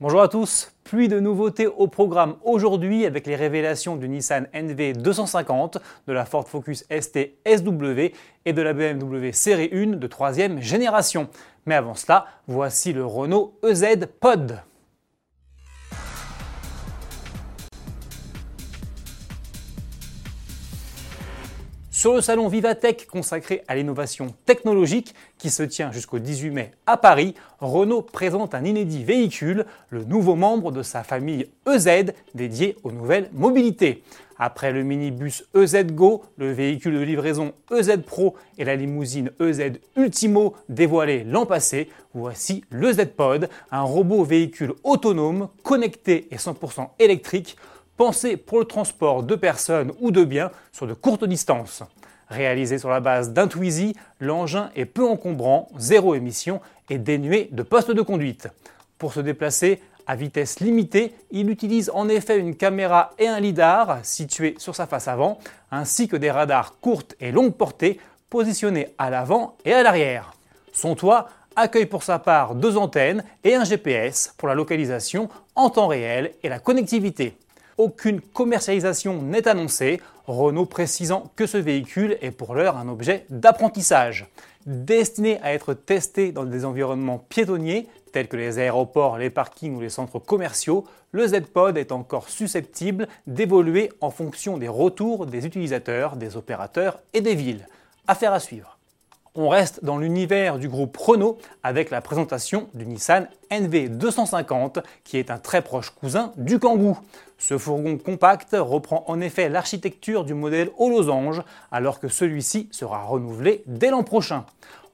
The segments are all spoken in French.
Bonjour à tous, pluie de nouveautés au programme aujourd'hui avec les révélations du Nissan NV 250, de la Ford Focus ST SW et de la BMW Série 1 de troisième génération. Mais avant cela, voici le Renault EZ Pod. Sur le salon Vivatech consacré à l'innovation technologique qui se tient jusqu'au 18 mai à Paris, Renault présente un inédit véhicule, le nouveau membre de sa famille EZ dédié aux nouvelles mobilités. Après le minibus EZ Go, le véhicule de livraison EZ Pro et la limousine EZ Ultimo dévoilés l'an passé, voici le Z Pod, un robot véhicule autonome, connecté et 100% électrique pensé pour le transport de personnes ou de biens sur de courtes distances. Réalisé sur la base d'un Twizy, l'engin est peu encombrant, zéro émission et dénué de postes de conduite. Pour se déplacer à vitesse limitée, il utilise en effet une caméra et un lidar situés sur sa face avant, ainsi que des radars courtes et longue portée positionnés à l'avant et à l'arrière. Son toit accueille pour sa part deux antennes et un GPS pour la localisation en temps réel et la connectivité. Aucune commercialisation n'est annoncée, Renault précisant que ce véhicule est pour l'heure un objet d'apprentissage. Destiné à être testé dans des environnements piétonniers, tels que les aéroports, les parkings ou les centres commerciaux, le Z-Pod est encore susceptible d'évoluer en fonction des retours des utilisateurs, des opérateurs et des villes. Affaire à suivre. On reste dans l'univers du groupe Renault avec la présentation du Nissan NV250 qui est un très proche cousin du Kangoo. Ce fourgon compact reprend en effet l'architecture du modèle au losange alors que celui-ci sera renouvelé dès l'an prochain.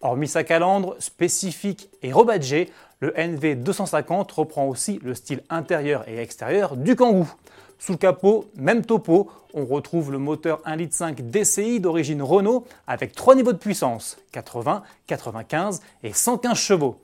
Hormis sa calandre spécifique et rebadgée, le NV250 reprend aussi le style intérieur et extérieur du Kangoo. Sous le capot, même topo, on retrouve le moteur 1.5 litre DCI d'origine Renault avec trois niveaux de puissance, 80, 95 et 115 chevaux.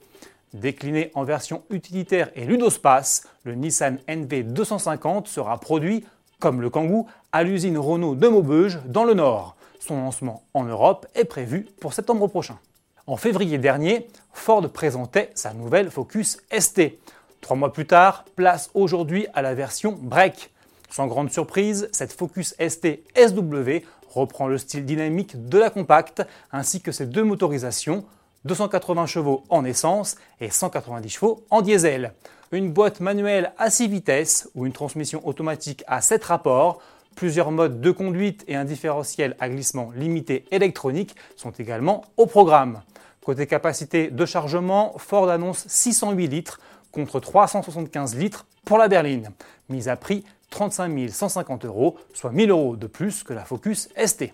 Décliné en version utilitaire et ludospace, le Nissan NV250 sera produit, comme le Kangoo, à l'usine Renault de Maubeuge dans le Nord. Son lancement en Europe est prévu pour septembre prochain. En février dernier, Ford présentait sa nouvelle Focus ST. Trois mois plus tard, place aujourd'hui à la version Break. Sans grande surprise, cette Focus ST SW reprend le style dynamique de la compacte ainsi que ses deux motorisations, 280 chevaux en essence et 190 chevaux en diesel. Une boîte manuelle à 6 vitesses ou une transmission automatique à 7 rapports, plusieurs modes de conduite et un différentiel à glissement limité électronique sont également au programme. Côté capacité de chargement, Ford annonce 608 litres contre 375 litres pour la berline, mise à prix 35 150 euros, soit 1000 euros de plus que la Focus ST.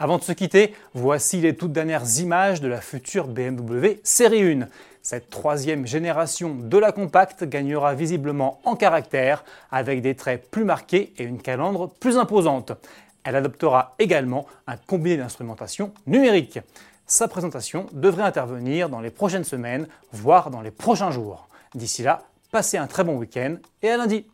Avant de se quitter, voici les toutes dernières images de la future BMW Série 1. Cette troisième génération de la compacte gagnera visiblement en caractère avec des traits plus marqués et une calandre plus imposante. Elle adoptera également un combiné d'instrumentation numérique. Sa présentation devrait intervenir dans les prochaines semaines, voire dans les prochains jours. D'ici là, passez un très bon week-end et à lundi